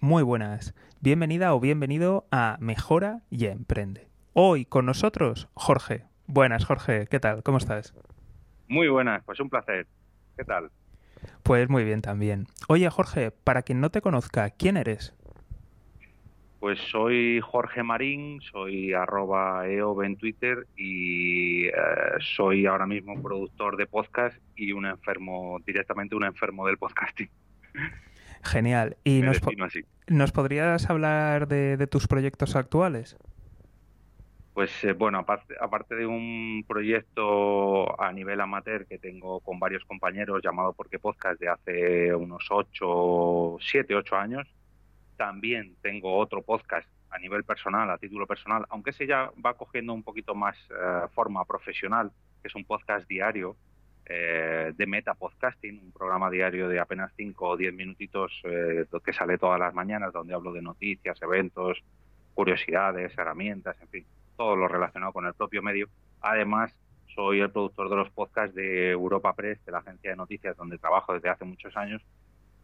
Muy buenas. Bienvenida o bienvenido a Mejora y Emprende. Hoy con nosotros, Jorge. Buenas, Jorge. ¿Qué tal? ¿Cómo estás? Muy buenas, pues un placer. ¿Qué tal? Pues muy bien también. Oye, Jorge, para quien no te conozca, ¿quién eres? Pues soy Jorge Marín, soy arroba EOB en Twitter y eh, soy ahora mismo productor de podcast y un enfermo, directamente un enfermo del podcasting. Genial. ¿Y nos, así. nos, podrías hablar de, tus proyectos actuales? Pues eh, bueno, aparte, aparte, de un proyecto a nivel amateur que tengo con varios compañeros llamado Porque Podcast de hace unos 8, 7, 8 años, también tengo otro podcast a nivel personal, a título personal, aunque ese ya va cogiendo un poquito más eh, forma profesional, que es un podcast diario eh, de Meta Podcasting, un programa diario de apenas 5 o 10 minutitos eh, que sale todas las mañanas, donde hablo de noticias, eventos, curiosidades, herramientas, en fin, todo lo relacionado con el propio medio. Además, soy el productor de los podcasts de Europa Press, de la agencia de noticias donde trabajo desde hace muchos años,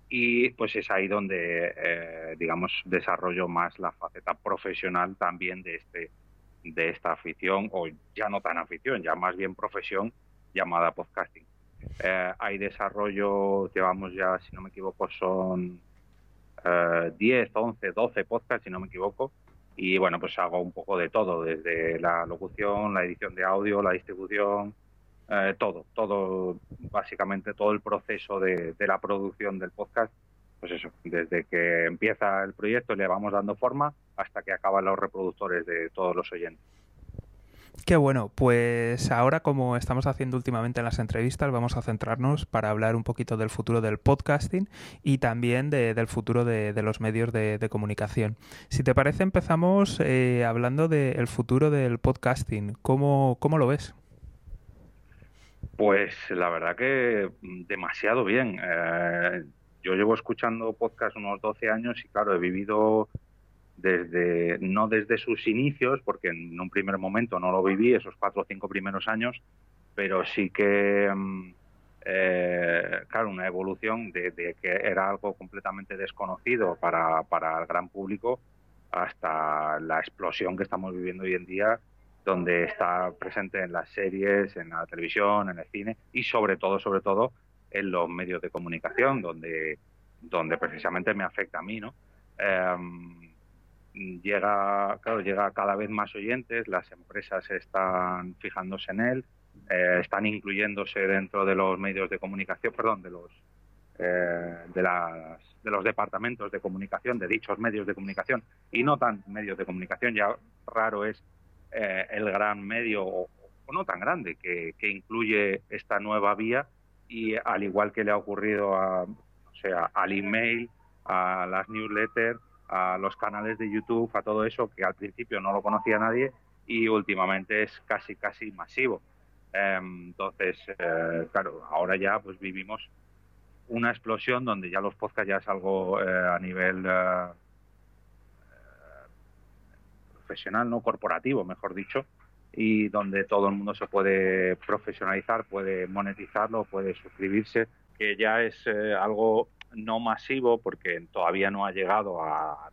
y pues es ahí donde, eh, digamos, desarrollo más la faceta profesional también de este de esta afición, o ya no tan afición, ya más bien profesión, llamada podcasting. Eh, hay desarrollo, llevamos ya, si no me equivoco, son eh, 10, 11, 12 podcasts, si no me equivoco. Y bueno, pues hago un poco de todo, desde la locución, la edición de audio, la distribución, eh, todo, todo, básicamente todo el proceso de, de, la producción del podcast. Pues eso, desde que empieza el proyecto le vamos dando forma hasta que acaban los reproductores de todos los oyentes. Qué bueno, pues ahora como estamos haciendo últimamente en las entrevistas, vamos a centrarnos para hablar un poquito del futuro del podcasting y también del futuro de, los medios de, comunicación. Si te parece, empezamos eh, hablando del futuro del podcasting. ¿Cómo, ¿Cómo lo ves? Pues la verdad que demasiado bien. Eh, yo llevo escuchando podcast unos 12 años y claro, he vivido desde no desde sus inicios, porque en un primer momento no lo viví, esos cuatro o cinco primeros años, pero sí que, mm, eh, claro, una evolución de, que era algo completamente desconocido para, para el gran público hasta la explosión que estamos viviendo hoy en día, donde está presente en las series, en la televisión, en el cine y sobre todo, sobre todo, en los medios de comunicación, donde, donde precisamente me afecta a mí, ¿no? Em, llega, claro, llega cada vez más oyentes, las empresas están fijándose en él, eh, están incluyéndose dentro de los medios de comunicación, perdón, de los eh, de, las, de los departamentos de comunicación, de dichos medios de comunicación, y no tan medios de comunicación, ya raro es eh, el gran medio, o, no tan grande, que, que, incluye esta nueva vía, y al igual que le ha ocurrido a, o sea, al email, a las newsletters, a los canales de YouTube, a todo eso, que al principio no lo conocía nadie y últimamente es casi, casi masivo. Em, entonces, eh, claro, ahora ya pues vivimos una explosión donde ya los podcasts ya es algo eh, a nivel eh, profesional, no corporativo, mejor dicho, y donde todo el mundo se puede profesionalizar, puede monetizarlo, puede suscribirse, que ya es algo no masivo porque todavía no ha llegado a,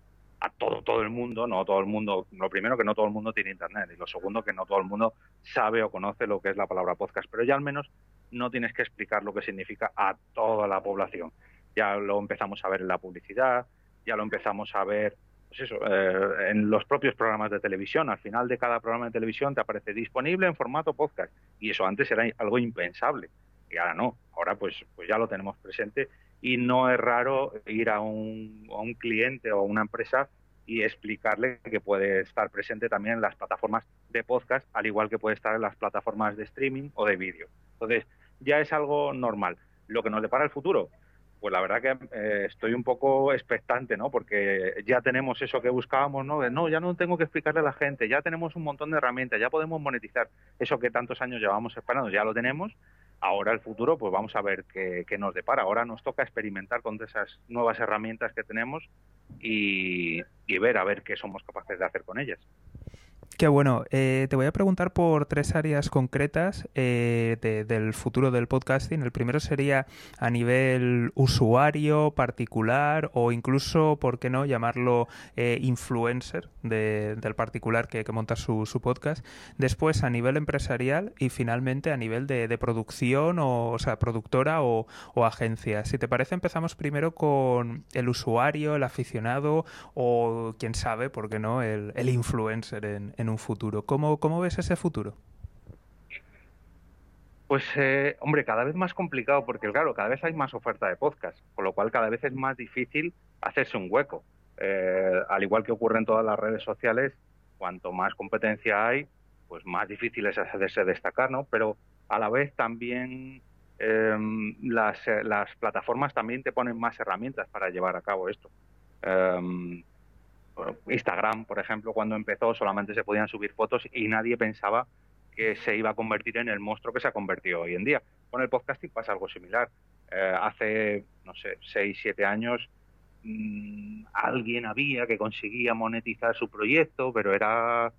todo, todo el mundo, no todo el mundo, lo primero que no todo el mundo tiene internet y lo segundo que no todo el mundo sabe o conoce lo que es la palabra podcast, pero ya al menos no tienes que explicar lo que significa a toda la población. Ya lo empezamos a ver en la publicidad, ya lo empezamos a ver pues eso, eh, en los propios programas de televisión. Al final de cada programa de televisión te aparece disponible en formato podcast. Y eso antes era algo impensable. Y ahora no. Ahora pues, pues ya lo tenemos presente y no es raro ir a un, a un cliente o a una empresa y explicarle que puede estar presente también en las plataformas de podcast, al igual que puede estar en las plataformas de streaming o de vídeo. Entonces, ya es algo normal. Lo que nos depara el futuro, pues la verdad que eh, estoy un poco expectante, ¿no? Porque ya tenemos eso que buscábamos, ¿no? no, ya no tengo que explicarle a la gente, ya tenemos un montón de herramientas, ya podemos monetizar eso que tantos años llevamos esperando, ya lo tenemos Ahora el futuro, pues vamos a ver qué, nos depara. Ahora nos toca experimentar con esas nuevas herramientas que tenemos y, ver a ver qué somos capaces de hacer con ellas. Qué bueno. Eh, te voy a preguntar por tres áreas concretas eh, del futuro del podcasting. El primero sería a nivel usuario, particular o incluso, ¿por qué no?, llamarlo eh, influencer del particular que, monta su, podcast. Después a nivel empresarial y finalmente a nivel de, producción, o, sea, productora o, agencia. Si te parece, empezamos primero con el usuario, el aficionado o, quién sabe, ¿por qué no?, el, influencer en, en un futuro. ¿Cómo, ves ese futuro? Pues, eh, hombre, cada vez más complicado porque, claro, cada vez hay más oferta de podcast, con lo cual cada vez es más difícil hacerse un hueco. Eh, al igual que ocurre en todas las redes sociales, cuanto más competencia hay, pues más difícil es hacerse destacar, ¿no? Pero a la vez también em, las, eh, las, plataformas también te ponen más herramientas para llevar a cabo esto. Em, Instagram, por ejemplo, cuando empezó solamente se podían subir fotos y nadie pensaba que se iba a convertir en el monstruo que se ha convertido hoy en día. Con el podcasting pasa algo similar. Eh, hace, no sé, seis, siete años mm, alguien había que conseguía monetizar su proyecto, pero era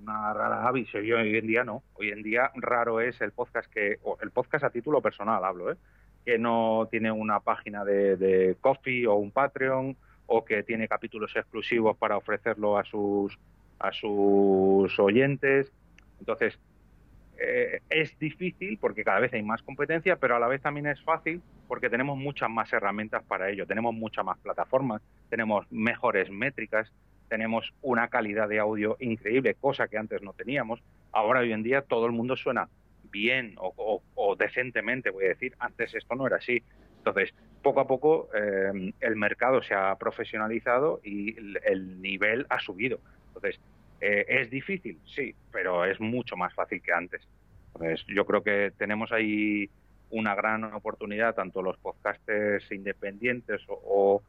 una rara avis. Y hoy en día no. Hoy en día raro es el podcast que, o el podcast a título personal hablo, ¿eh? que no tiene una página de, de Coffee o un Patreon o que tiene capítulos exclusivos para ofrecerlo a sus, a sus oyentes. Entonces, eh, es difícil porque cada vez hay más competencia, pero a la vez también es fácil porque tenemos muchas más herramientas para ello, tenemos muchas más plataformas, tenemos mejores métricas, tenemos una calidad de audio increíble, cosa que antes no teníamos. Ahora, hoy en día, todo el mundo suena bien o, o decentemente, voy a decir. Antes esto no era así. Entonces, poco a poco eh, el mercado se ha profesionalizado y el, nivel ha subido. Entonces, eh, ¿es difícil? Sí, pero es mucho más fácil que antes. Entonces, yo creo que tenemos ahí una gran oportunidad, tanto los podcasters independientes o,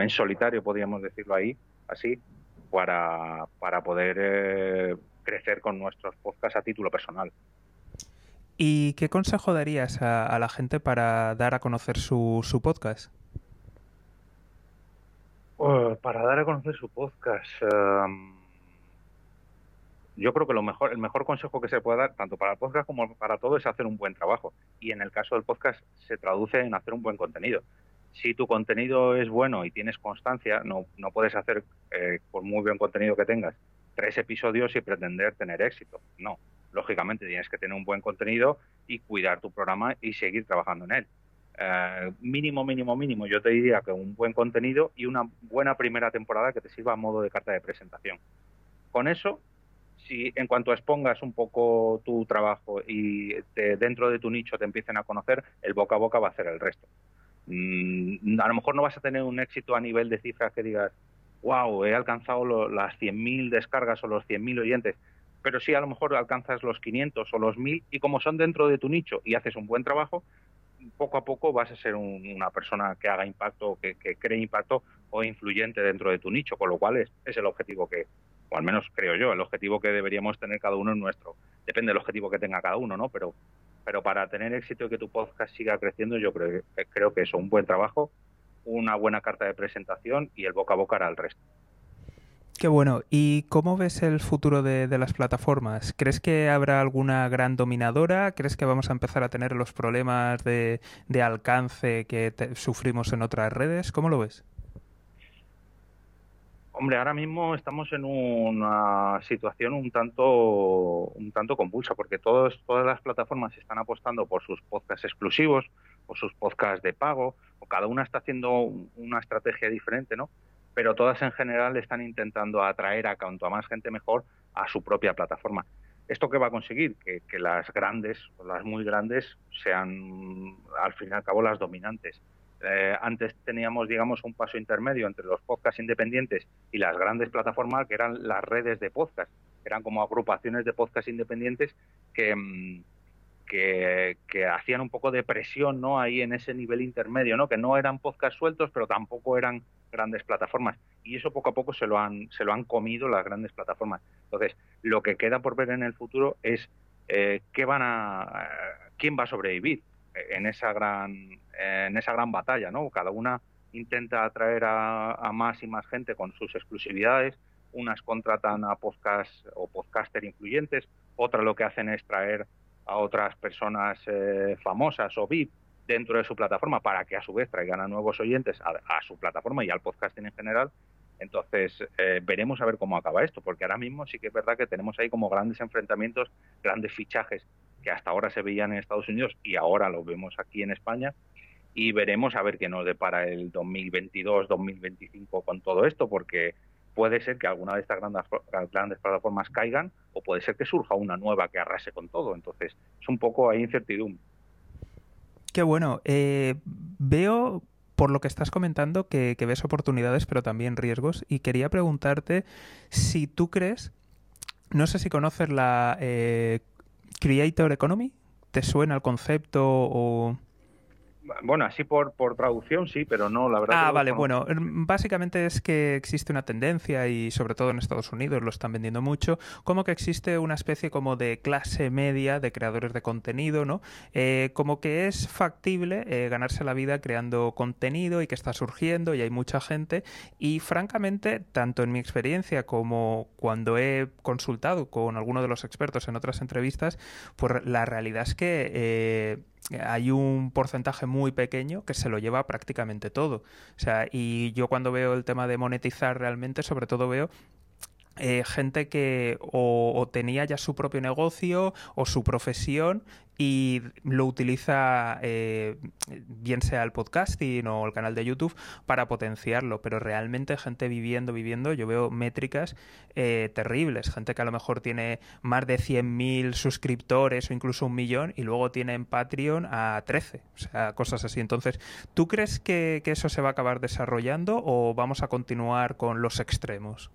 en solitario, podríamos decirlo ahí, así, para, para poder eh, crecer con nuestros podcasts a título personal. ¿Y qué consejo darías a, la gente para dar a conocer su, su podcast? Oh, para dar a conocer su podcast, em, yo creo que lo mejor, el mejor consejo que se puede dar, tanto para el podcast como para todo, es hacer un buen trabajo. Y en el caso del podcast se traduce en hacer un buen contenido. Si tu contenido es bueno y tienes constancia, no, no puedes hacer, eh, por muy buen contenido que tengas, tres episodios y pretender tener éxito. No, lógicamente tienes que tener un buen contenido y cuidar tu programa y seguir trabajando en él. Eh, mínimo, mínimo, mínimo, yo te diría que un buen contenido y una buena primera temporada que te sirva a modo de carta de presentación. Con eso, si en cuanto expongas un poco tu trabajo y dentro de tu nicho te empiecen a conocer, el boca a boca va a hacer el resto. Mm, a lo mejor no vas a tener un éxito a nivel de cifras que digas, wow, he alcanzado las 100.000 descargas o los 100.000 oyentes, pero si a lo mejor alcanzas los 500 o los 1000 y como son dentro de tu nicho y haces un buen trabajo, poco a poco vas a ser una persona que haga impacto, que, que, cree impacto o influyente dentro de tu nicho, con lo cual es, es el objetivo que, o al menos creo yo, el objetivo que deberíamos tener cada uno en nuestro. Depende del objetivo que tenga cada uno, ¿no? Pero, pero para tener éxito y que tu podcast siga creciendo, yo creo, creo que eso, un buen trabajo, una buena carta de presentación y el boca a boca hará el resto. Qué bueno. ¿Y cómo ves el futuro de, las plataformas? ¿Crees que habrá alguna gran dominadora? ¿Crees que vamos a empezar a tener los problemas de, alcance que sufrimos en otras redes? ¿Cómo lo ves? Hombre, ahora mismo estamos en una situación un tanto, un tanto convulsa, porque todos, todas las plataformas están apostando por sus podcasts exclusivos, por sus podcasts de pago, o cada una está haciendo una estrategia diferente, ¿no? Pero todas en general están intentando atraer a cuanto más gente mejor a su propia plataforma. ¿Esto qué va a conseguir? Que, las grandes, las muy grandes, sean al fin y al cabo las dominantes. Eh, antes teníamos, digamos, un paso intermedio entre los podcasts independientes y las grandes plataformas, que eran las redes de podcast. Eran como agrupaciones de podcasts independientes que, mm, que, hacían un poco de presión ¿no? ahí en ese nivel intermedio, ¿no? que no eran podcasts sueltos, pero tampoco eran grandes plataformas. Y eso poco a poco se lo han, se lo han comido las grandes plataformas. Entonces, lo que queda por ver en el futuro es eh, qué van a, quién va a sobrevivir en esa gran, en esa gran batalla, ¿no? Cada una intenta atraer a, más y más gente con sus exclusividades, unas contratan a podcast o podcaster influyentes, otras lo que hacen es traer a otras personas eh, famosas o VIP dentro de su plataforma para que a su vez traigan a nuevos oyentes a, su plataforma y al podcasting en general. Entonces, eh, veremos a ver cómo acaba esto, porque ahora mismo sí que es verdad que tenemos ahí como grandes enfrentamientos, grandes fichajes que hasta ahora se veían en Estados Unidos y ahora lo vemos aquí en España. Y veremos a ver qué nos depara el 2022-2025 con todo esto, porque puede ser que alguna de estas grandes, grandes plataformas caigan o puede ser que surja una nueva que arrase con todo. Entonces, es un poco ahí incertidumbre. Qué bueno. Eh, veo por lo que estás comentando que, ves oportunidades pero también riesgos y quería preguntarte si tú crees, no sé si conoces la eh, Creator Economy, ¿te suena el concepto o...? Bueno, así por, por traducción sí, pero no, la verdad. Ah, vale, bueno, em, básicamente es que existe una tendencia y sobre todo en Estados Unidos lo están vendiendo mucho, como que existe una especie como de clase media de creadores de contenido, ¿no? Eh, como que es factible eh, ganarse la vida creando contenido y que está surgiendo y hay mucha gente y francamente, tanto en mi experiencia como cuando he consultado con alguno de los expertos en otras entrevistas, pues la realidad es que eh, hay un porcentaje muy pequeño que se lo lleva prácticamente todo. O sea, y yo cuando veo el tema de monetizar realmente, sobre todo veo eh, gente que o, tenía ya su propio negocio o su profesión y lo utiliza eh, bien sea el podcasting o el canal de YouTube para potenciarlo, pero realmente gente viviendo, viviendo, yo veo métricas eh, terribles, gente que a lo mejor tiene más de 100.000 suscriptores o incluso un millón y luego tiene en Patreon a 13, o sea, cosas así. Entonces, ¿tú crees que, eso se va a acabar desarrollando o vamos a continuar con los extremos?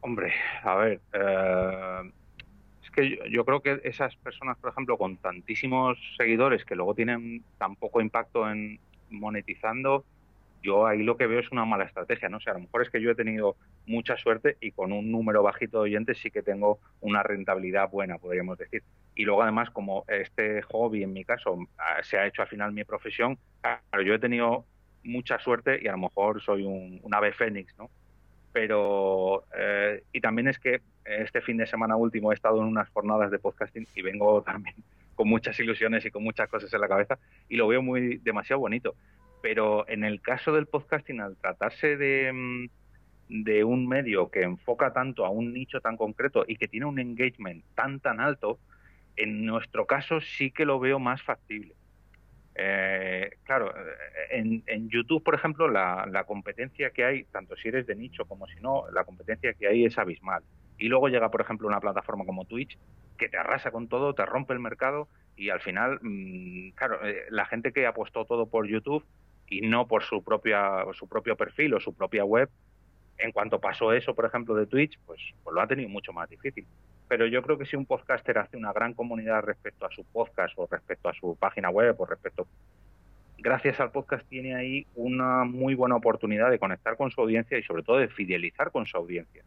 Hombre, a ver, es que yo, creo que esas personas, por ejemplo, con tantísimos seguidores que luego tienen tan poco impacto en monetizando, yo ahí lo que veo es una mala estrategia, ¿no? O a lo mejor es que yo he tenido mucha suerte y con un número bajito de oyentes sí que tengo una rentabilidad buena, podríamos decir. Y luego además, como este hobby en mi caso ah, se ha hecho al final mi profesión, claro, yo he tenido mucha suerte y a lo mejor soy un ave fénix, ¿no? Pero eh, y también es que este fin de semana último he estado en unas jornadas de podcasting y vengo también con muchas ilusiones y con muchas cosas en la cabeza y lo veo muy demasiado bonito. Pero en el caso del podcasting, al tratarse de, mm, de un medio que enfoca tanto a un nicho tan concreto y que tiene un engagement tan tan alto, en nuestro caso sí que lo veo más factible. Eh, claro, eh, en, YouTube, por ejemplo, la, competencia que hay, tanto si eres de nicho como si no, la competencia que hay es abismal. Y luego llega, por ejemplo, una plataforma como Twitch que te arrasa con todo, te rompe el mercado y al final, mm, claro, eh, la gente que apostó todo por YouTube y no por su propia su propio perfil o su propia web, en cuanto pasó eso, por ejemplo, de Twitch, pues, pues lo ha tenido mucho más difícil pero yo creo que si un podcaster hace una gran comunidad respecto a su podcast o respecto a su página web o respecto gracias al podcast tiene ahí una muy buena oportunidad de conectar con su audiencia y sobre todo de fidelizar con su audiencia.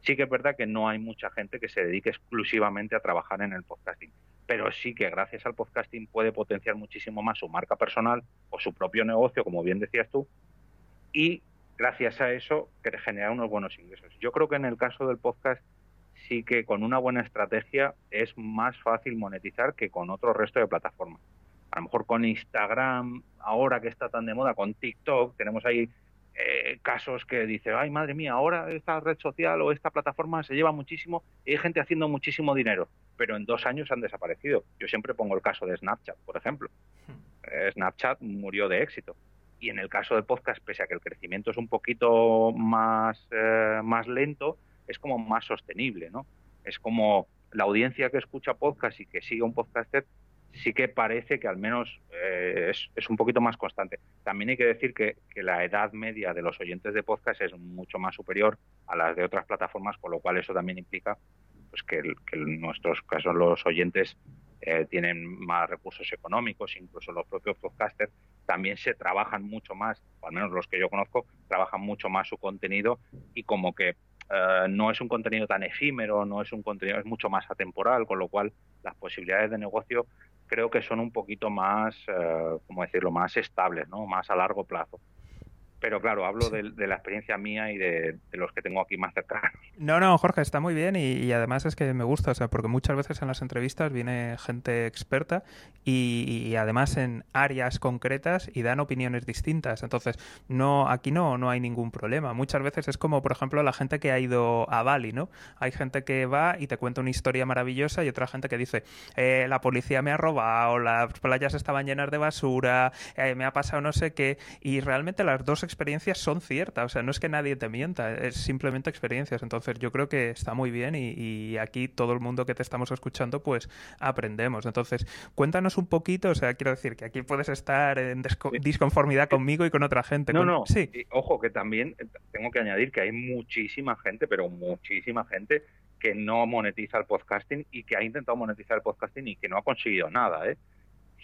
Sí que es verdad que no hay mucha gente que se dedique exclusivamente a trabajar en el podcasting, pero sí que gracias al podcasting puede potenciar muchísimo más su marca personal o su propio negocio, como bien decías tú, y gracias a eso generar unos buenos ingresos. Yo creo que en el caso del podcast sí que con una buena estrategia es más fácil monetizar que con otro resto de plataformas. A lo mejor con Instagram, ahora que está tan de moda, con TikTok, tenemos ahí eh, casos que dice, ay madre mía, ahora esta red social o esta plataforma se lleva muchísimo y hay gente haciendo muchísimo dinero, pero en dos años han desaparecido. Yo siempre pongo el caso de Snapchat, por ejemplo. Hmm. Snapchat murió de éxito. Y en el caso del podcast, pese a que el crecimiento es un poquito más, eh, más lento, es como más sostenible, ¿no? Es como la audiencia que escucha podcast y que sigue un podcaster sí que parece que al menos eh, es, un poquito más constante. También hay que decir que, la edad media de los oyentes de podcast es mucho más superior a las de otras plataformas, con lo cual eso también implica pues que, en nuestros casos los oyentes eh, tienen más recursos económicos, incluso los propios podcasters también se trabajan mucho más, o al menos los que yo conozco, trabajan mucho más su contenido y como que eh, no es un contenido tan efímero, no es un contenido, es mucho más atemporal, con lo cual las posibilidades de negocio creo que son un poquito más, eh, ¿cómo decirlo?, más estables, ¿no? Más a largo plazo. Pero claro, hablo de, la experiencia mía y de, los que tengo aquí más cercanos. No, no, Jorge, está muy bien y, además es que me gusta, o sea, porque muchas veces en las entrevistas viene gente experta y, además en áreas concretas y dan opiniones distintas. Entonces, no, aquí no, no hay ningún problema. Muchas veces es como, por ejemplo, la gente que ha ido a Bali, ¿no? Hay gente que va y te cuenta una historia maravillosa y otra gente que dice, eh, la policía me ha robado, las playas estaban llenas de basura, eh, me ha pasado no sé qué, y realmente las dos experiencias son ciertas, o sea, no es que nadie te mienta, es simplemente experiencias. Entonces yo creo que está muy bien y, aquí todo el mundo que te estamos escuchando pues aprendemos. Entonces cuéntanos un poquito, o sea, quiero decir que aquí puedes estar en disconformidad conmigo y con otra gente. No, no, sí. ojo que también tengo que añadir que hay muchísima gente, pero muchísima gente que no monetiza el podcasting y que ha intentado monetizar el podcasting y que no ha conseguido nada, ¿eh?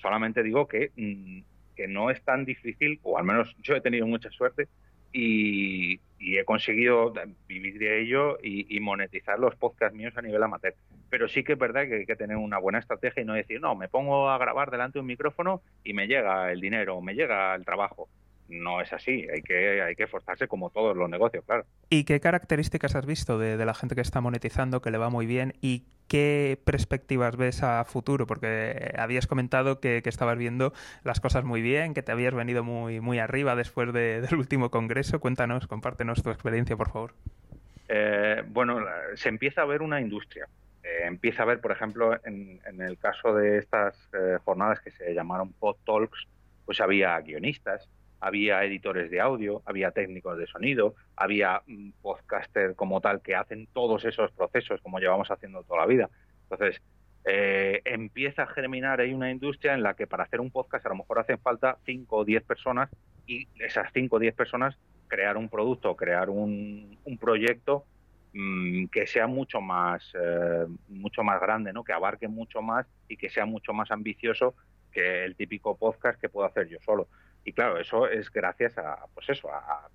Solamente digo que mm, que no es tan difícil, o al menos yo he tenido mucha suerte y, he conseguido vivir de ello y, monetizar los podcasts míos a nivel amateur. Pero sí que es verdad que hay que tener una buena estrategia y no decir, no, me pongo a grabar delante de un micrófono y me llega el dinero, me llega el trabajo no es así, hay que, hay que esforzarse como todos los negocios, claro. ¿Y qué características has visto de, la gente que está monetizando, que le va muy bien y qué perspectivas ves a futuro? Porque habías comentado que, estabas viendo las cosas muy bien, que te habías venido muy, muy arriba después del último congreso. Cuéntanos, compártenos tu experiencia, por favor. Eh, bueno, se empieza a ver una industria. Eh, empieza a ver, por ejemplo, en, el caso de estas eh, jornadas que se llamaron Pod Talks, pues había guionistas, había editores de audio, había técnicos de sonido, había mm, podcaster como tal que hacen todos esos procesos como llevamos haciendo toda la vida. Entonces, eh, empieza a germinar ahí una industria en la que para hacer un podcast a lo mejor hacen falta 5 o 10 personas y esas 5 o 10 personas crear un producto, crear un, proyecto mm, que sea mucho más, eh, mucho más grande, ¿no? que abarque mucho más y que sea mucho más ambicioso que el típico podcast que puedo hacer yo solo. Y claro, eso es gracias a, pues eso, a,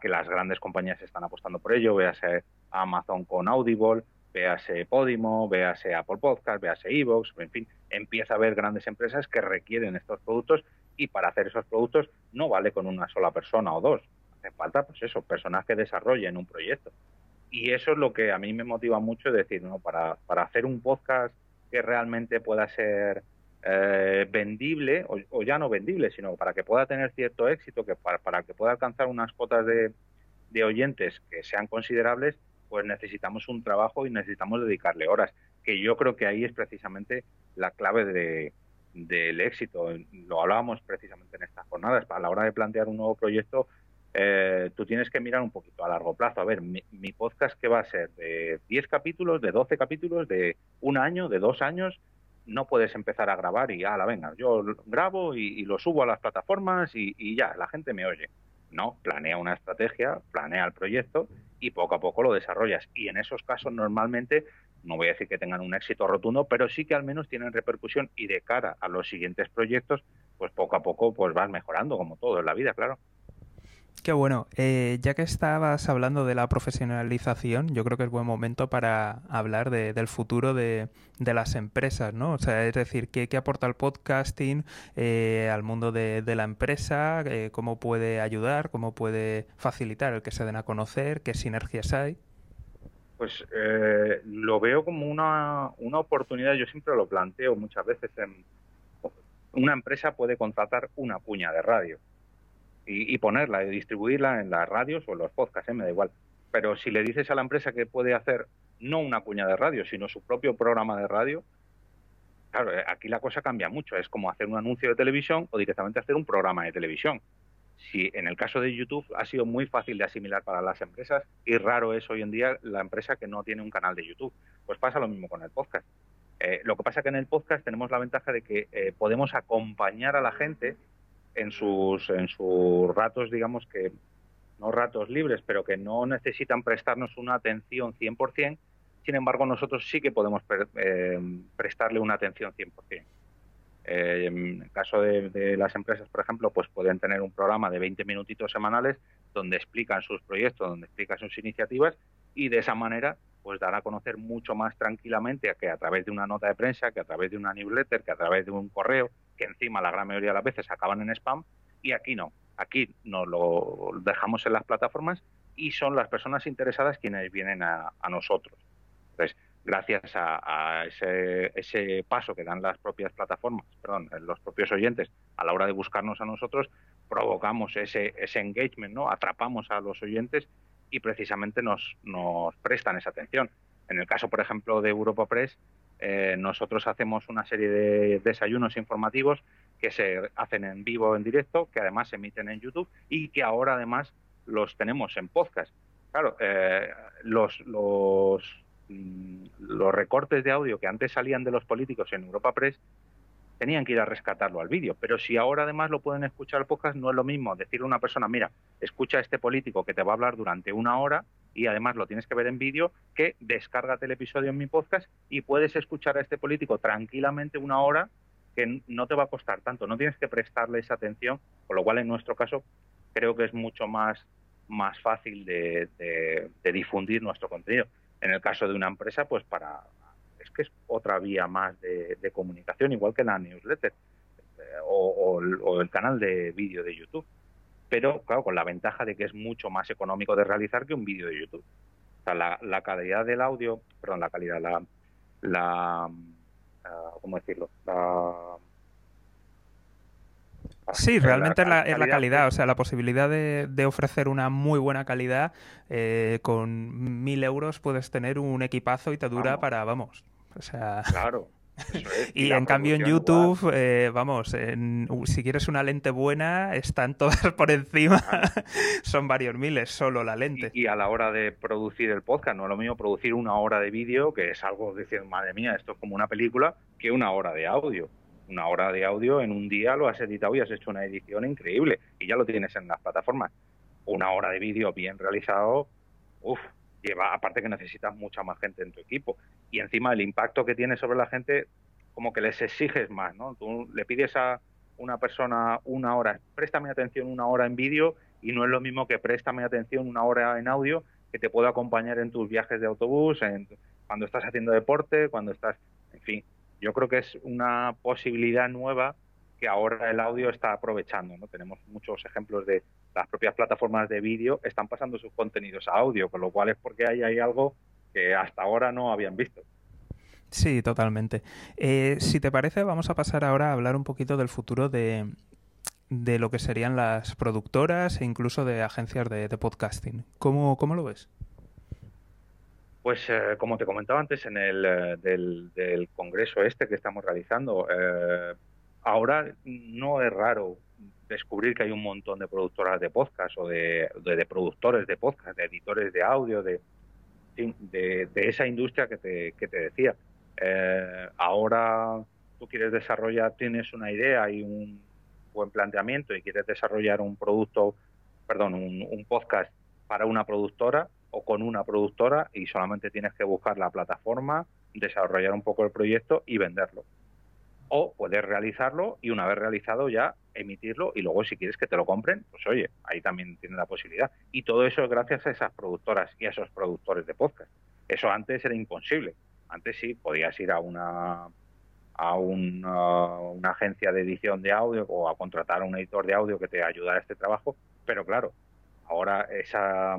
que las grandes compañías están apostando por ello, véase Amazon con Audible, véase Podimo, véase Apple Podcast, véase Evox, en fin, empieza a haber grandes empresas que requieren estos productos y para hacer esos productos no vale con una sola persona o dos, hace falta pues eso, personas que desarrollen un proyecto. Y eso es lo que a mí me motiva mucho, decir, no, para, para hacer un podcast que realmente pueda ser eh, vendible, o, ya no vendible, sino para que pueda tener cierto éxito, que para, que pueda alcanzar unas cotas de, oyentes que sean considerables, pues necesitamos un trabajo y necesitamos dedicarle horas, que yo creo que ahí es precisamente la clave de, del éxito. Lo hablábamos precisamente en estas jornadas. A la hora de plantear un nuevo proyecto, eh, tú tienes que mirar un poquito a largo plazo. A ver, mi, mi, podcast que va a ser de 10 capítulos, de 12 capítulos, de un año, de dos años, no puedes empezar a grabar y, la venga, yo grabo y, lo subo a las plataformas y, ya, la gente me oye. No, planea una estrategia, planea el proyecto y poco a poco lo desarrollas. Y en esos casos normalmente, no voy a decir que tengan un éxito rotundo, pero sí que al menos tienen repercusión y de cara a los siguientes proyectos, pues poco a poco pues vas mejorando, como todo en la vida, claro. Qué bueno. Eh, ya que estabas hablando de la profesionalización, yo creo que es buen momento para hablar del futuro de, las empresas, ¿no? O sea, es decir, ¿qué, aporta el podcasting eh, al mundo de, la empresa? Eh, ¿Cómo puede ayudar? ¿Cómo puede facilitar el que se den a conocer? ¿Qué sinergias hay? Pues lo veo como una, una oportunidad, yo siempre lo planteo muchas veces, en, una empresa puede contratar una puña de radio y, ponerla y distribuirla en las radios o en los podcasts, ¿eh? me da igual. Pero si le dices a la empresa que puede hacer no una cuña de radio, sino su propio programa de radio, claro, eh, aquí la cosa cambia mucho. Es como hacer un anuncio de televisión o directamente hacer un programa de televisión. Si en el caso de YouTube ha sido muy fácil de asimilar para las empresas y raro es hoy en día la empresa que no tiene un canal de YouTube, pues pasa lo mismo con el podcast. Eh, lo que pasa que en el podcast tenemos la ventaja de que podemos acompañar a la gente en sus, en sus ratos, digamos que no ratos libres, pero que no necesitan prestarnos una atención 100%, sin embargo nosotros sí que podemos eh, prestarle una atención 100%. Eh, en el caso de, las empresas, por ejemplo, pues pueden tener un programa de 20 minutitos semanales donde explican sus proyectos, donde explican sus iniciativas y de esa manera pues dar a conocer mucho más tranquilamente que a través de una nota de prensa, que a través de una newsletter, que a través de un correo, que encima la gran mayoría de las veces acaban en spam, Y aquí no, aquí nos lo dejamos en las plataformas y son las personas interesadas quienes vienen a, nosotros. Entonces, gracias a, ese, ese, paso que dan las propias plataformas, perdón, los propios oyentes a la hora de buscarnos a nosotros, provocamos ese, ese engagement, ¿no? Atrapamos a los oyentes y precisamente nos, nos prestan esa atención. En el caso, por ejemplo, de Europa Press, eh, nosotros hacemos una serie de desayunos informativos que se hacen en vivo, en directo, que además se emiten en YouTube y que ahora además los tenemos en podcast. Claro, eh, los, los, mm, los recortes de audio que antes salían de los políticos en Europa Press tenían que ir a rescatarlo al vídeo. Pero si ahora además lo pueden escuchar al podcast, no es lo mismo decirle a una persona, mira, escucha a este político que te va a hablar durante una hora y además lo tienes que ver en vídeo, que descárgate el episodio en mi podcast y puedes escuchar a este político tranquilamente una hora que no te va a costar tanto, no tienes que prestarle esa atención, con lo cual en nuestro caso creo que es mucho más, más fácil de, difundir nuestro contenido. En el caso de una empresa, pues para que es otra vía más de, comunicación, igual que la newsletter eh, o, el canal de vídeo de YouTube. Pero, claro, con la ventaja de que es mucho más económico de realizar que un vídeo de YouTube. O sea, la, calidad del audio, perdón, la calidad, la, la ah, ¿cómo decirlo? La, Sí, realmente es, la, calidad, o sea, la posibilidad de, ofrecer una muy buena calidad. Eh, con mil euros puedes tener un equipazo y te dura para, vamos, o sea... Claro. Y, en cambio en YouTube, eh, vamos, si quieres una lente buena, están todas por encima. Son varios miles solo la lente. Y, a la hora de producir el podcast, no es lo mismo producir una hora de vídeo, que es algo, decir, madre mía, esto es como una película, que una hora de audio. Una hora de audio en un día lo has editado y has hecho una edición increíble y ya lo tienes en las plataformas. Una hora de vídeo bien realizado, uff, lleva, aparte que necesitas mucha más gente en tu equipo. Y encima el impacto que tiene sobre la gente, como que les exiges más, ¿no? Tú le pides a una persona una hora, préstame atención una hora en vídeo y no es lo mismo que préstame atención una hora en audio que te pueda acompañar en tus viajes de autobús, en, cuando estás haciendo deporte, cuando estás, en fin, yo creo que es una posibilidad nueva que ahora el audio está aprovechando, ¿no? Tenemos muchos ejemplos de las propias plataformas de vídeo están pasando sus contenidos a audio, con lo cual es porque hay, hay algo que hasta ahora no habían visto. Sí, totalmente. Eh, si te parece, vamos a pasar ahora a hablar un poquito del futuro de, de lo que serían las productoras e incluso de agencias de, podcasting. ¿Cómo, ¿Cómo, lo ves? Pues eh, como te comentaba antes en el eh, del, del, congreso este que estamos realizando, ahora no es raro descubrir que hay un montón de productoras de podcast o de, productores de podcast, de editores de audio, de, de, esa industria que te, que te decía. Eh, ahora tú quieres desarrollar, tienes una idea y un buen planteamiento y quieres desarrollar un producto, perdón, un, un podcast para una productora o con una productora y solamente tienes que buscar la plataforma, desarrollar un poco el proyecto y venderlo o puedes realizarlo y una vez realizado ya emitirlo y luego si quieres que te lo compren, pues oye, ahí también tiene la posibilidad. Y todo eso es gracias a esas productoras y a esos productores de podcast. Eso antes era imposible. Antes sí podías ir a una a una, una agencia de edición de audio o a contratar a un editor de audio que te ayudara a este trabajo, pero claro, ahora esa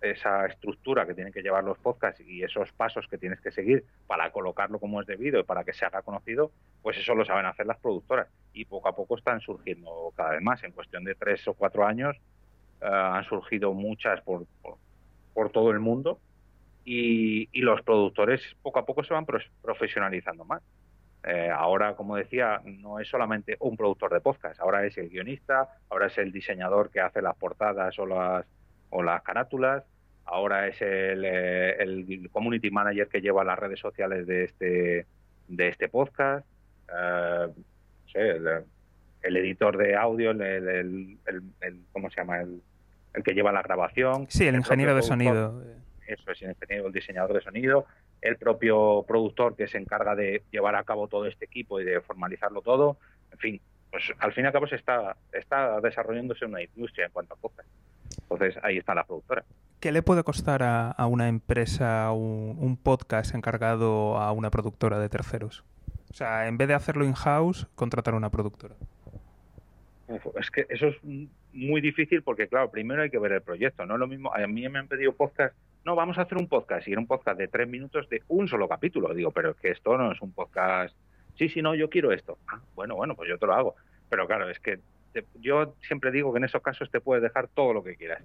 esa estructura que tienen que llevar los podcasts y esos pasos que tienes que seguir para colocarlo como es debido y para que se haga conocido, pues eso lo saben hacer las productoras y poco a poco están surgiendo cada vez más. En cuestión de tres o cuatro años eh, han surgido muchas por, por, todo el mundo y, los productores poco a poco se van profesionalizando más. Eh, ahora, como decía, no es solamente un productor de podcast, ahora es el guionista, ahora es el diseñador que hace las portadas o las o las carátulas. Ahora es el, eh, el community manager que lleva las redes sociales de este, de este podcast. Eh, el, editor de audio, el, el, ¿cómo se llama? El, que lleva la grabación. Sí, el, ingeniero de sonido. Eso es el ingeniero, el diseñador de sonido, el propio productor que se encarga de llevar a cabo todo este equipo y de formalizarlo todo. En fin, pues al fin y al cabo se está, está desarrollándose una industria en cuanto a podcast. Entonces ahí está la productora. ¿Qué le puede costar a, una empresa un, podcast encargado a una productora de terceros? O sea, en vez de hacerlo in-house, contratar a una productora. es que eso es muy difícil porque, claro, primero hay que ver el proyecto. No es lo mismo. A mí me han pedido podcast. No, vamos a hacer un podcast. Y era un podcast de tres minutos de un solo capítulo. Digo, pero es que esto no es un podcast. Sí, sí, no, yo quiero esto. Ah, bueno, bueno, pues yo te lo hago. Pero claro, es que yo siempre digo que en esos casos te puedes dejar todo lo que quieras.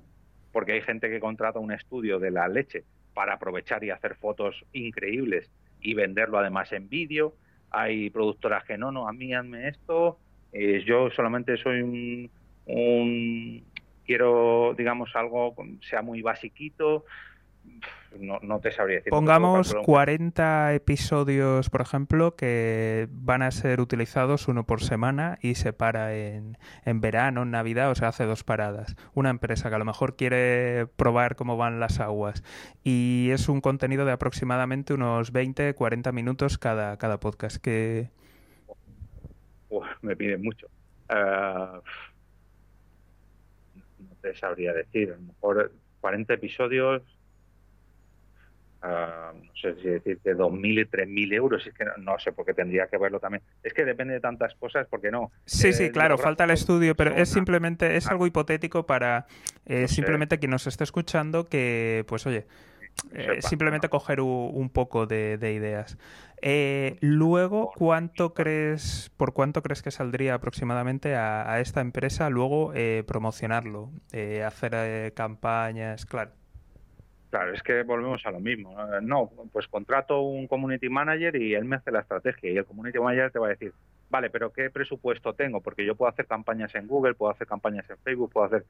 Porque hay gente que contrata un estudio de la leche para aprovechar y hacer fotos increíbles y venderlo además en vídeo. Hay productoras que no, no, a mí hazme esto, eh, yo solamente soy un, quiero, digamos, algo sea muy basiquito. No, no, te sabría decir. Pongamos 40 episodios, por ejemplo, que van a ser utilizados uno por semana y se para en, en verano, en Navidad, o sea, hace dos paradas. Una empresa que a lo mejor quiere probar cómo van las aguas y es un contenido de aproximadamente unos 20, 40 minutos cada, cada podcast. que me piden mucho. Uh, no te sabría decir, a lo mejor 40 episodios, uh, no sé si decirte 2.000 y 3.000 euros, es que no, sé, porque tendría que verlo también. Es que depende de tantas cosas, porque no. Sí, sí, claro, falta el estudio, pero es simplemente, es algo hipotético para eh, simplemente quien nos esté escuchando que, pues oye, eh, simplemente coger un, poco de, ideas. Eh, luego, ¿cuánto crees, por cuánto crees que saldría aproximadamente a, esta empresa luego eh, promocionarlo, hacer campañas, claro? Claro, es que volvemos a lo mismo. No, pues contrato un community manager y él me hace la estrategia y el community manager te va a decir, vale, pero ¿qué presupuesto tengo? Porque yo puedo hacer campañas en Google, puedo hacer campañas en Facebook, puedo hacer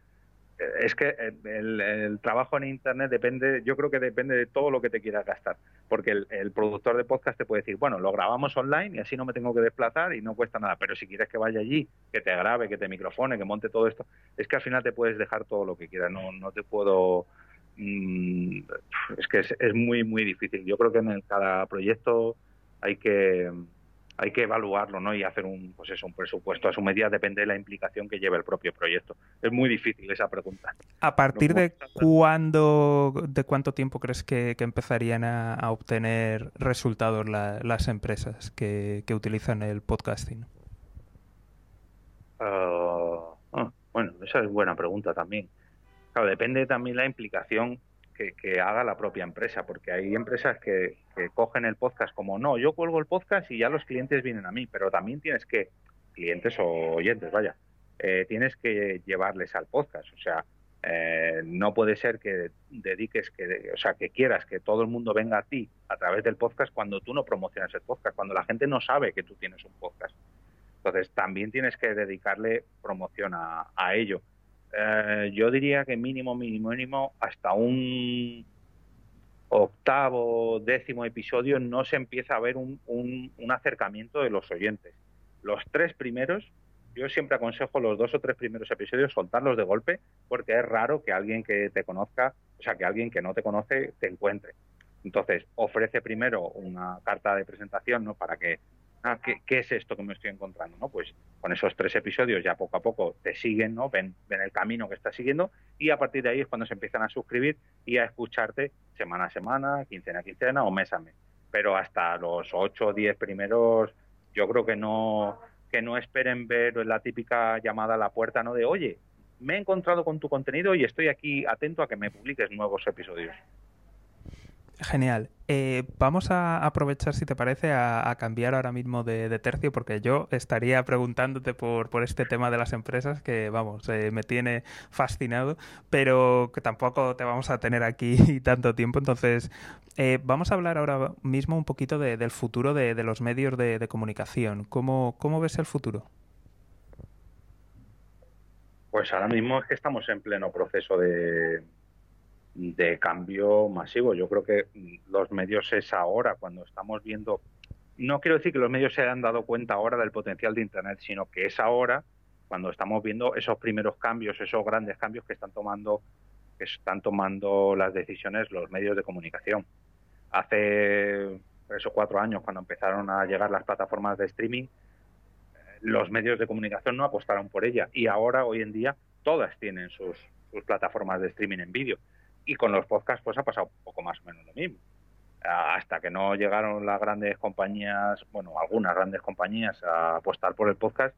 es que el, trabajo en Internet depende, yo creo que depende de todo lo que te quieras gastar, porque el, productor de podcast te puede decir, bueno, lo grabamos online y así no me tengo que desplazar y no cuesta nada, pero si quieres que vaya allí, que te grabe, que te microfone, que monte todo esto, es que al final te puedes dejar todo lo que quieras, no, no te puedo... Mm, es que es, es muy, muy difícil. Yo creo que en cada proyecto hay que hay que evaluarlo ¿no? y hacer un, pues eso, un presupuesto a su medida, depende de la implicación que lleve el propio proyecto. Es muy difícil esa pregunta. ¿A partir de cuándo, de cuánto tiempo crees que, empezarían a, obtener resultados las empresas que, utilizan el podcasting? Ah, ah, bueno, esa es buena pregunta también. Claro, depende también la implicación que, haga la propia empresa, porque hay empresas que, cogen el podcast como, no, yo cuelgo el podcast y ya los clientes vienen a mí, pero también tienes que, clientes o oyentes, vaya, eh, tienes que llevarles al podcast, o sea, eh, no puede ser que dediques, que, o sea, que quieras que todo el mundo venga a ti a través del podcast cuando tú no promocionas el podcast, cuando la gente no sabe que tú tienes un podcast. Entonces, también tienes que dedicarle promoción a ello. Eh, yo diría que mínimo, mínimo, mínimo, hasta un octavo, décimo episodio no se empieza a ver un, un, acercamiento de los oyentes. Los tres primeros, yo siempre aconsejo los dos o tres primeros episodios soltarlos de golpe, porque es raro que alguien que te conozca, o sea, que alguien que no te conoce te encuentre. Entonces, ofrece primero una carta de presentación, ¿no? Para que ah, ¿qué, es esto que me estoy encontrando? ¿no? Pues con esos tres episodios ya poco a poco te siguen, ¿no? ven, ven el camino que estás siguiendo y a partir de ahí es cuando se empiezan a suscribir y a escucharte semana a semana, quincena a quincena o mes a mes. Pero hasta los ocho o diez primeros yo creo que no que no esperen ver la típica llamada a la puerta, ¿no? De, oye, me he encontrado con tu contenido y estoy aquí atento a que me publiques nuevos episodios. Genial. Eh, vamos a aprovechar, si te parece, a, cambiar ahora mismo de, tercio, porque yo estaría preguntándote por, este tema de las empresas que, vamos, eh, me tiene fascinado, pero que tampoco te vamos a tener aquí tanto tiempo. Entonces, eh, vamos a hablar ahora mismo un poquito del futuro de, los medios de, comunicación. ¿Cómo, ¿Cómo ves el futuro? Pues ahora mismo es que estamos en pleno proceso de, de cambio masivo. Yo creo que los medios es ahora, cuando estamos viendo, no quiero decir que los medios se hayan dado cuenta ahora del potencial de Internet, sino que es ahora cuando estamos viendo esos primeros cambios, esos grandes cambios que están tomando, que están tomando las decisiones los medios de comunicación. Hace tres o cuatro años, cuando empezaron a llegar las plataformas de streaming, los medios de comunicación no apostaron por ella y ahora, hoy en día, todas tienen sus, sus plataformas de streaming en vídeo. Y con los podcasts pues ha pasado un poco más o menos lo mismo. Hasta que no llegaron las grandes compañías, bueno, algunas grandes compañías a apostar por el podcast,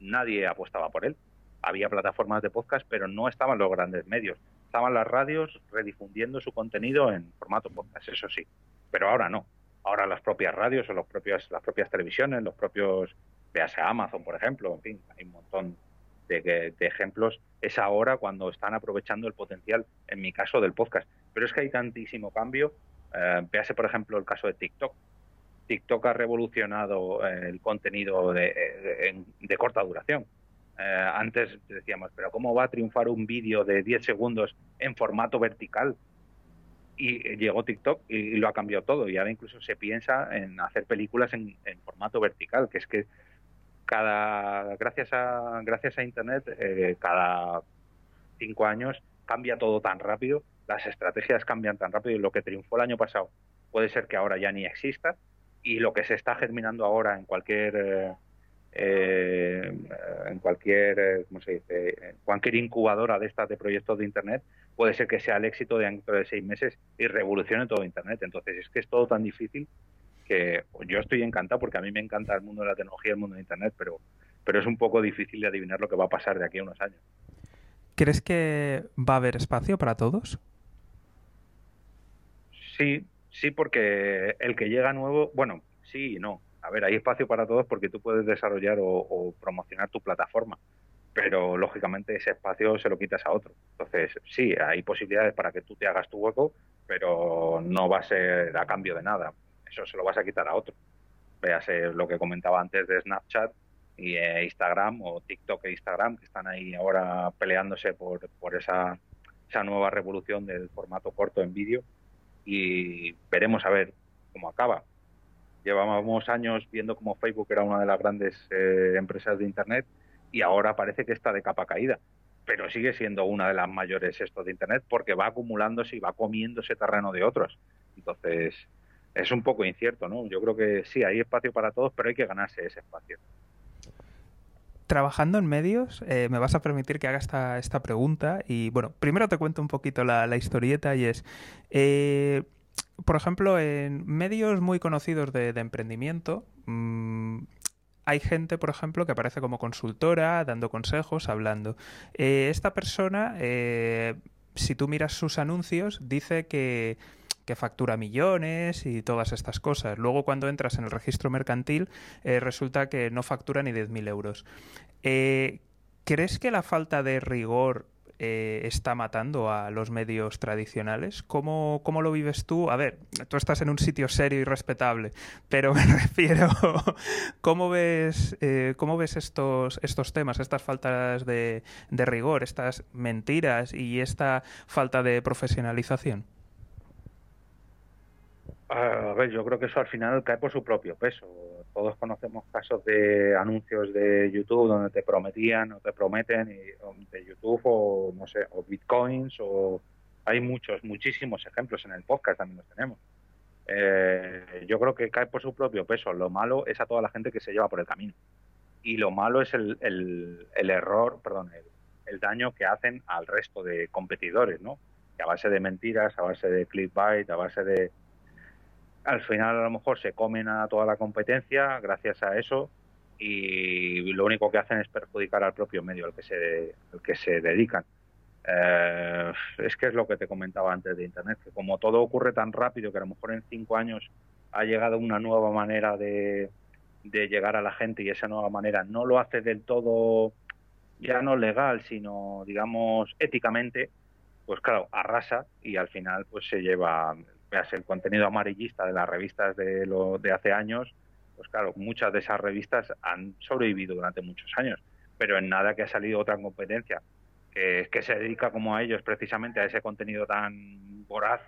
nadie apostaba por él. había plataformas de podcast, pero no estaban los grandes medios. Estaban las radios redifundiendo su contenido en formato podcast, eso sí. Pero ahora no. Ahora las propias radios o los propios, las propias televisiones, los propios, véase Amazon, por ejemplo, en fin, hay un montón de, ejemplos. Es ahora cuando están aprovechando el potencial, en mi caso, del podcast. Pero es que hay tantísimo cambio. Eh, por ejemplo, el caso de TikTok. TikTok ha revolucionado eh, el contenido de, de corta duración eh, antes decíamos, pero ¿cómo va a triunfar un vídeo de 10 segundos en formato vertical? Y llegó TikTok y, lo ha cambiado todo. Y ahora incluso se piensa en hacer películas en, formato vertical, que es que cada gracias a gracias a Internet eh, cada cinco años cambia todo tan rápido, las estrategias cambian tan rápido y lo que triunfó el año pasado puede ser que ahora ya ni exista y lo que se está germinando ahora en cualquier eh, eh, en cualquier, eh, ¿cómo se dice? cualquier incubadora de estas de proyectos de Internet, puede ser que sea el éxito de dentro de seis meses y revolucione todo Internet. Entonces es que es todo tan difícil que yo estoy encantado porque a mí me encanta el mundo de la tecnología, el mundo de Internet, pero, pero es un poco difícil de adivinar lo que va a pasar de aquí a unos años. ¿Crees que va a haber espacio para todos? Sí, sí, porque el que llega nuevo, bueno, sí y no a ver, hay espacio para todos porque tú puedes desarrollar o, promocionar tu plataforma, pero lógicamente ese espacio se lo quitas a otro. Entonces, sí, hay posibilidades para que tú te hagas tu hueco, pero no va a ser a cambio de nada. Eso se lo vas a quitar a otro. Véase lo que comentaba antes de Snapchat y eh, Instagram o TikTok e Instagram, que están ahí ahora peleándose por, por esa, esa nueva revolución del formato corto en vídeo y veremos a ver cómo acaba Llevábamos años viendo como Facebook era una de las grandes eh, empresas de Internet y ahora parece que está de capa caída, pero sigue siendo una de las mayores esto de Internet porque va acumulándose y va comiéndose terreno de otros. Entonces, es un poco incierto, ¿no? Yo creo que sí, hay espacio para todos, pero hay que ganarse ese espacio. Trabajando en medios, eh, me vas a permitir que haga esta, esta pregunta y bueno, primero te cuento un poquito la, historieta y es, eh, por ejemplo, en medios muy conocidos de, emprendimiento, mm, hay gente, por ejemplo, que aparece como consultora, dando consejos, hablando. Eh, esta persona, si tú miras sus anuncios, dice que, factura millones y todas estas cosas. Luego, cuando entras en el registro mercantil, eh, resulta que no factura ni 10.000 euros. ¿Crees que la falta de rigor eh, está matando a los medios tradicionales. ¿Cómo, ¿Cómo, lo vives tú? A ver, tú estás en un sitio serio y respetable, pero me refiero, ¿cómo ves, eh, cómo ves estos, estos temas, estas faltas de rigor, estas mentiras y esta falta de profesionalización? A ver, yo creo que eso al final cae por su propio peso. Todos conocemos casos de anuncios de YouTube donde te prometían o te prometen de YouTube o no sé, o bitcoins o hay muchos, muchísimos ejemplos en el podcast también los tenemos. Eh, yo creo que cae por su propio peso. Lo malo es a toda la gente que se lleva por el camino y lo malo es el, el, error, perdón, el, el, daño que hacen al resto de competidores, ¿no? Que a base de mentiras, a base de clickbait, a base de al final a lo mejor se comen a toda la competencia gracias a eso y lo único que hacen es perjudicar al propio medio al que se, al que se dedican. Eh, es que es lo que te comentaba antes de Internet, que como todo ocurre tan rápido que a lo mejor en cinco años ha llegado una nueva manera de, de llegar a la gente y esa nueva manera no lo hace del todo ya no legal, sino digamos éticamente, pues claro, arrasa y al final pues se lleva el contenido amarillista de las revistas de, lo, de hace años, pues claro, muchas de esas revistas han sobrevivido durante muchos años, pero en nada que ha salido otra competencia que, que se dedica como a ellos precisamente a ese contenido tan voraz,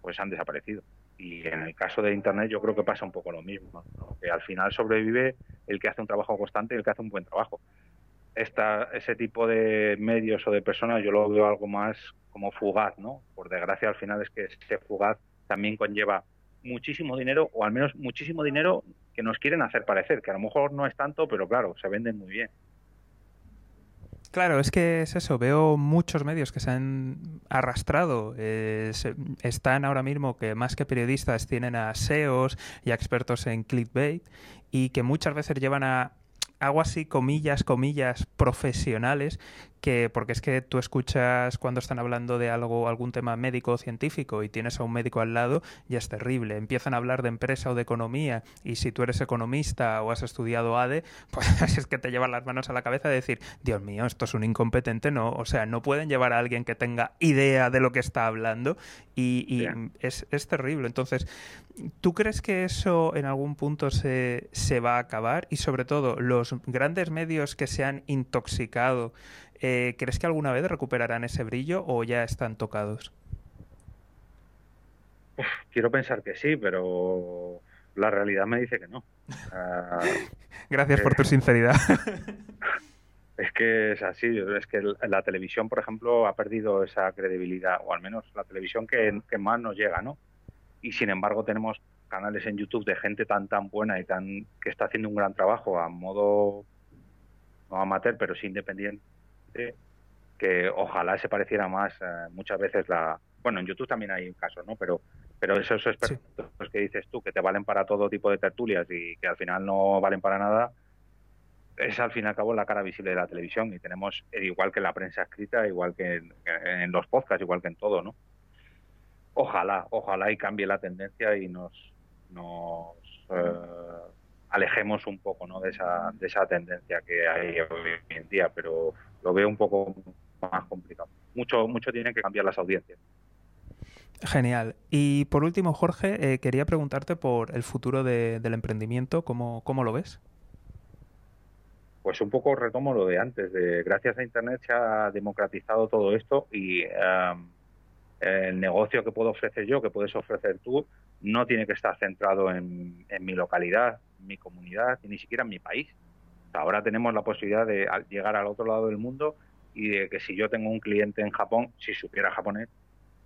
pues han desaparecido. Y en el caso de Internet yo creo que pasa un poco lo mismo, que al final sobrevive el que hace un trabajo constante y el que hace un buen trabajo. Esta, ese tipo de medios o de personas yo lo veo algo más como fugaz, ¿no? Por desgracia al final es que ese fugaz también conlleva muchísimo dinero o al menos muchísimo dinero que nos quieren hacer parecer, que a lo mejor no es tanto, pero claro, se venden muy bien. Claro, es que es eso. Veo muchos medios que se han arrastrado. están ahora mismo que más que periodistas tienen a SEOs y expertos en clickbait y que muchas veces llevan a hago así comillas, comillas profesionales, que porque es que tú escuchas cuando están hablando de algo, algún tema médico o científico y tienes a un médico al lado, ya es terrible. Empiezan a hablar de empresa o de economía y si tú eres economista o has estudiado ADE, pues es que te llevan las manos a la cabeza de decir, Dios mío, esto es un incompetente, no, o sea, no pueden llevar a alguien que tenga idea de lo que está hablando y, es, es terrible. Entonces, ¿tú crees que eso en algún punto se, se va a acabar? Y sobre todo, los grandes medios que se han intoxicado, eh, ¿crees que alguna vez recuperarán ese brillo o ya están tocados? quiero pensar que sí, pero la realidad me dice que no. Gracias por tu sinceridad. es que es así, es que la televisión, por ejemplo, ha perdido esa credibilidad, o al menos la televisión que, que más nos llega, ¿no? Y sin embargo tenemos canales en YouTube de gente tan tan buena y tan que está haciendo un gran trabajo a modo no amateur, pero sí independiente, que ojalá se pareciera más eh, muchas veces la bueno en YouTube también hay casos, ¿no? Pero pero esos expertos que dices tú que te valen para todo tipo de tertulias y que al final no valen para nada es al fin y al cabo la cara visible de la televisión y tenemos igual que en la prensa escrita, igual que en, los podcasts, igual que en todo, ¿no? Ojalá, ojalá y cambie la tendencia y nos nos eh, alejemos un poco ¿no? de, esa, de esa tendencia que hay hoy en día, pero lo veo un poco más complicado. Mucho, mucho tienen que cambiar las audiencias. Genial. Y por último, Jorge, eh, quería preguntarte por el futuro del emprendimiento, ¿cómo, ¿cómo, lo ves? Pues un poco retomo lo de antes, de gracias a Internet se ha democratizado todo esto y el negocio que puedo ofrecer yo, que puedes ofrecer tú, no tiene que estar centrado en, mi localidad, mi comunidad, ni siquiera en mi país. Ahora tenemos la posibilidad de llegar al otro lado del mundo y de que si yo tengo un cliente en Japón, si supiera japonés,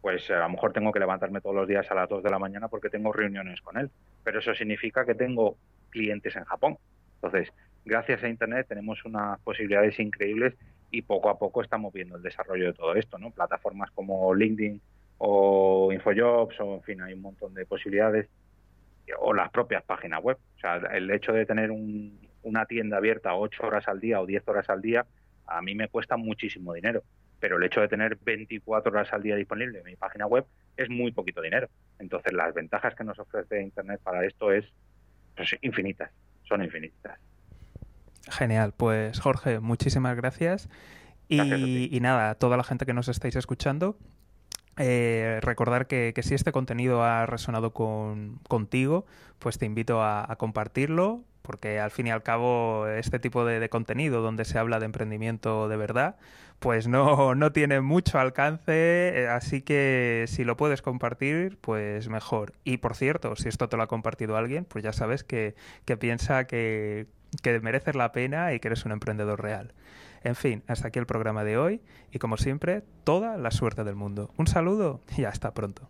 pues a lo mejor tengo que levantarme todos los días a las 2 de la mañana porque tengo reuniones con él. Pero eso significa que tengo clientes en Japón. Entonces, gracias a Internet tenemos unas posibilidades increíbles y poco a poco estamos viendo el desarrollo de todo esto, ¿no? Plataformas como LinkedIn o Infojobs o en fin, hay un montón de posibilidades o las propias páginas web. O sea, el hecho de tener una tienda abierta 8 horas al día o 10 horas al día a mí me cuesta muchísimo dinero, pero el hecho de tener 24 horas al día disponible en mi página web es muy poquito dinero. Entonces, las ventajas que nos ofrece Internet para esto es pues, infinitas, son infinitas. Genial, pues Jorge, muchísimas gracias. Y, y, nada, a toda la gente que nos estáis escuchando, eh, recordar que, si este contenido ha resonado con, contigo, pues te invito a, compartirlo, porque al fin y al cabo este tipo de, contenido donde se habla de emprendimiento de verdad, pues no, no tiene mucho alcance, eh, así que si lo puedes compartir, pues mejor. Y por cierto, si esto te lo ha compartido alguien, pues ya sabes que, piensa que, que mereces la pena y que eres un emprendedor real. En fin, hasta aquí el programa de hoy y como siempre, toda la suerte del mundo. Un saludo y hasta pronto.